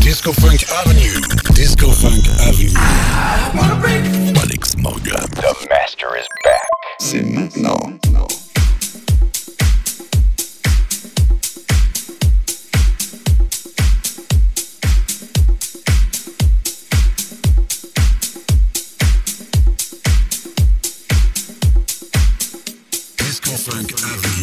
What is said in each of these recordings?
Disco Funk Avenue. Disco Funk Avenue. Alex Morgan. The master is back. C'est maintenant. No. Disco Funk Avenue.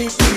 Rock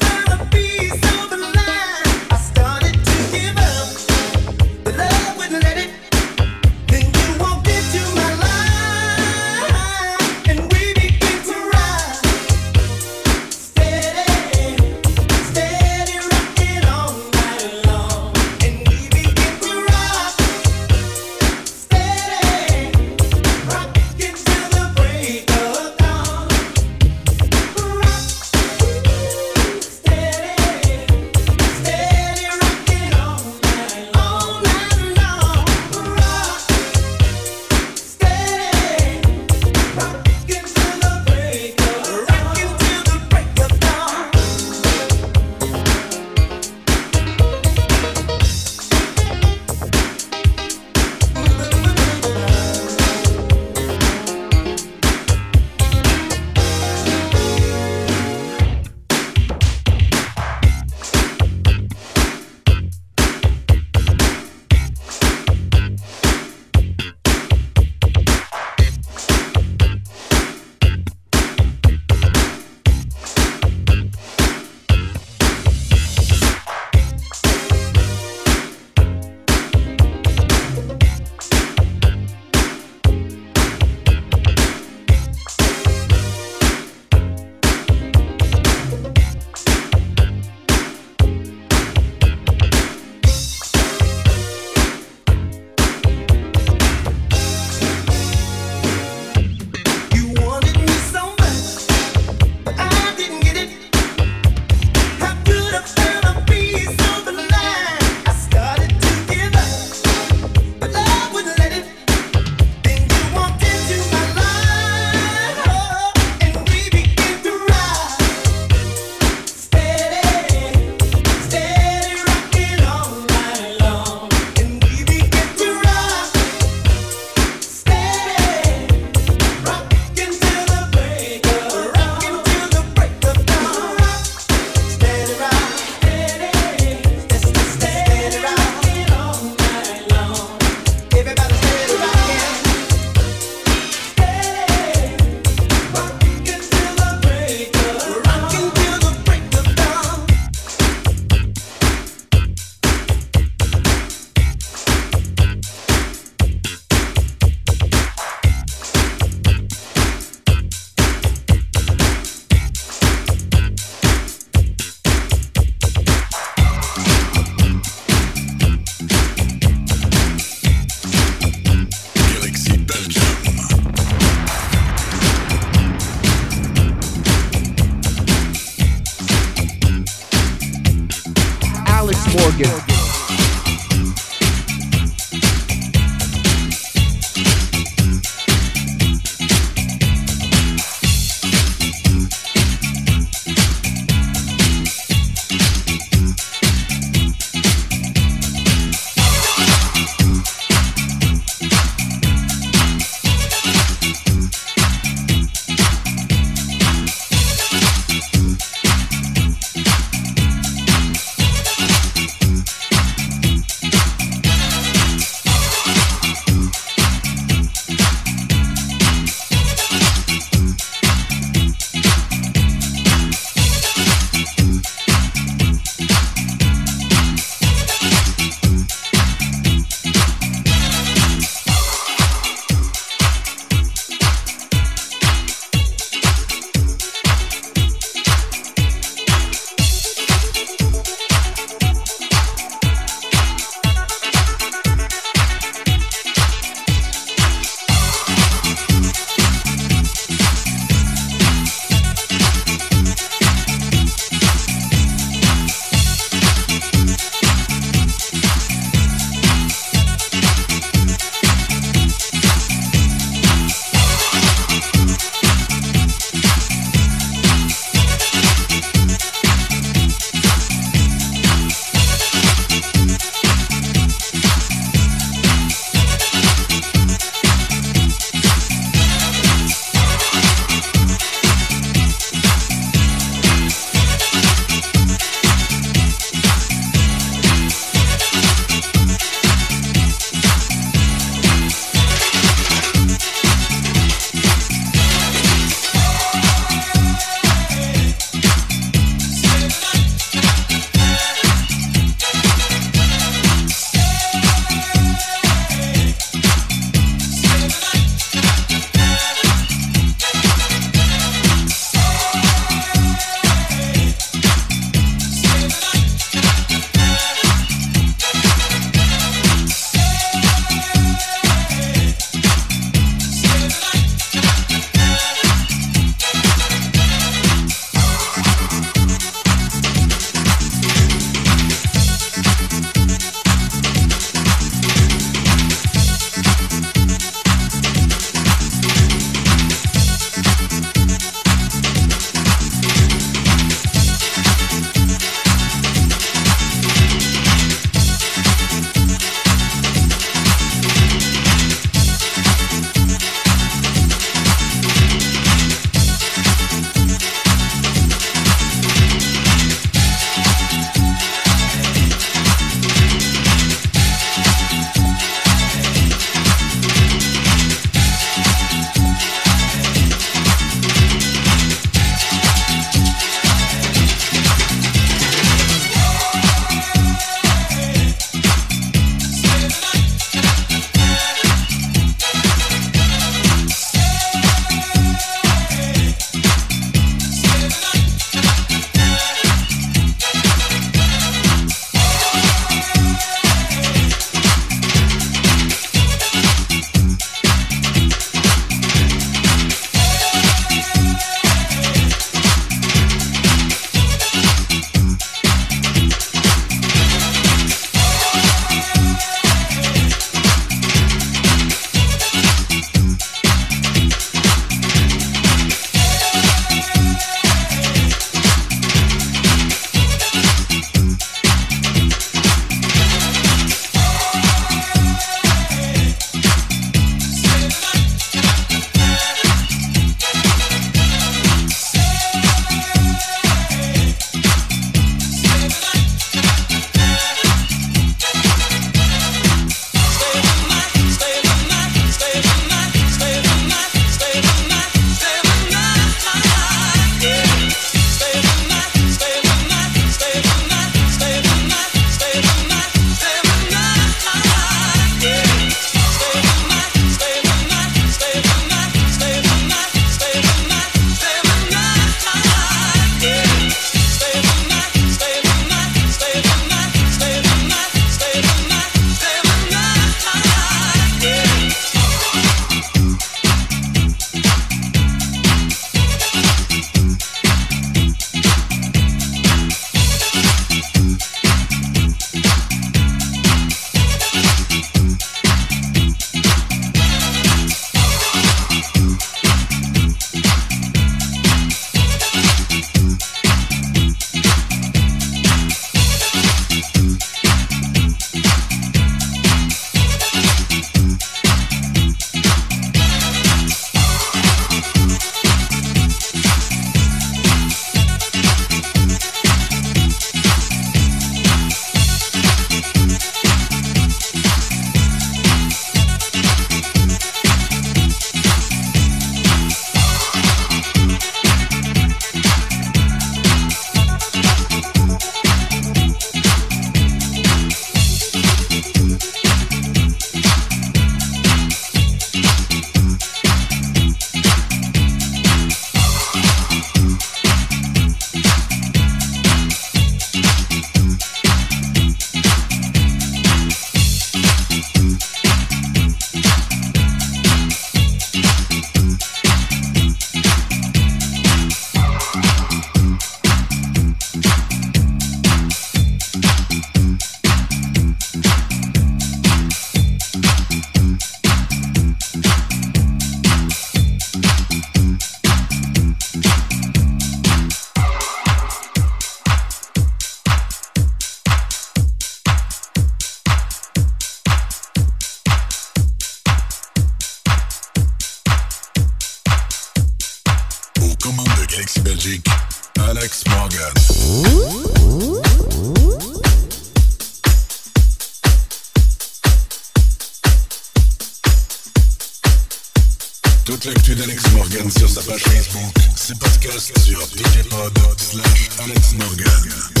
Sur DJ Pod slash Alex Morgan.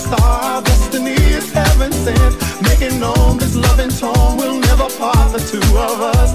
star, destiny is heaven sent. Making known this loving tone will never part the two of us.